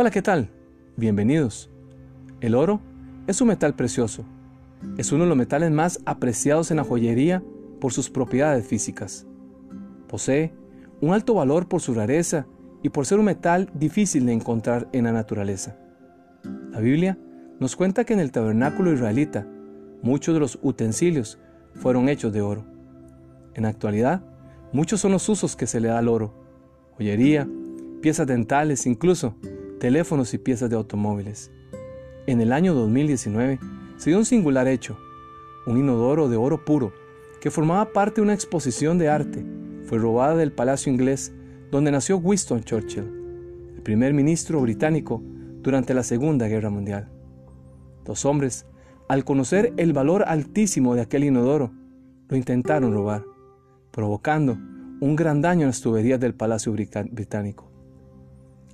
Hola, ¿qué tal? Bienvenidos. El oro es un metal precioso. Es uno de los metales más apreciados en la joyería por sus propiedades físicas. Posee un alto valor por su rareza y por ser un metal difícil de encontrar en la naturaleza. La Biblia nos cuenta que en el tabernáculo israelita muchos de los utensilios fueron hechos de oro. En la actualidad, muchos son los usos que se le da al oro. Joyería, piezas dentales, incluso teléfonos y piezas de automóviles. En el año 2019 se dio un singular hecho. Un inodoro de oro puro, que formaba parte de una exposición de arte, fue robada del Palacio Inglés donde nació Winston Churchill, el primer ministro británico durante la Segunda Guerra Mundial. Los hombres, al conocer el valor altísimo de aquel inodoro, lo intentaron robar, provocando un gran daño en las tuberías del Palacio Británico.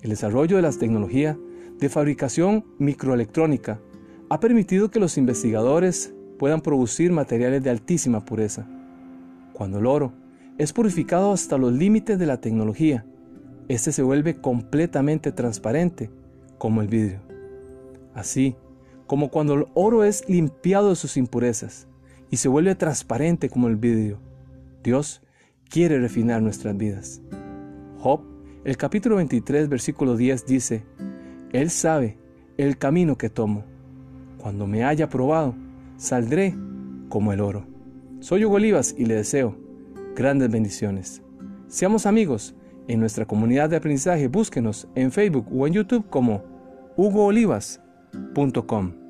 El desarrollo de las tecnologías de fabricación microelectrónica ha permitido que los investigadores puedan producir materiales de altísima pureza. Cuando el oro es purificado hasta los límites de la tecnología, este se vuelve completamente transparente, como el vidrio. Así como cuando el oro es limpiado de sus impurezas y se vuelve transparente como el vidrio, Dios quiere refinar nuestras vidas. El capítulo 23, versículo 10 dice, Él sabe el camino que tomo. Cuando me haya probado, saldré como el oro. Soy Hugo Olivas y le deseo grandes bendiciones. Seamos amigos en nuestra comunidad de aprendizaje. Búsquenos en Facebook o en YouTube como hugoolivas.com.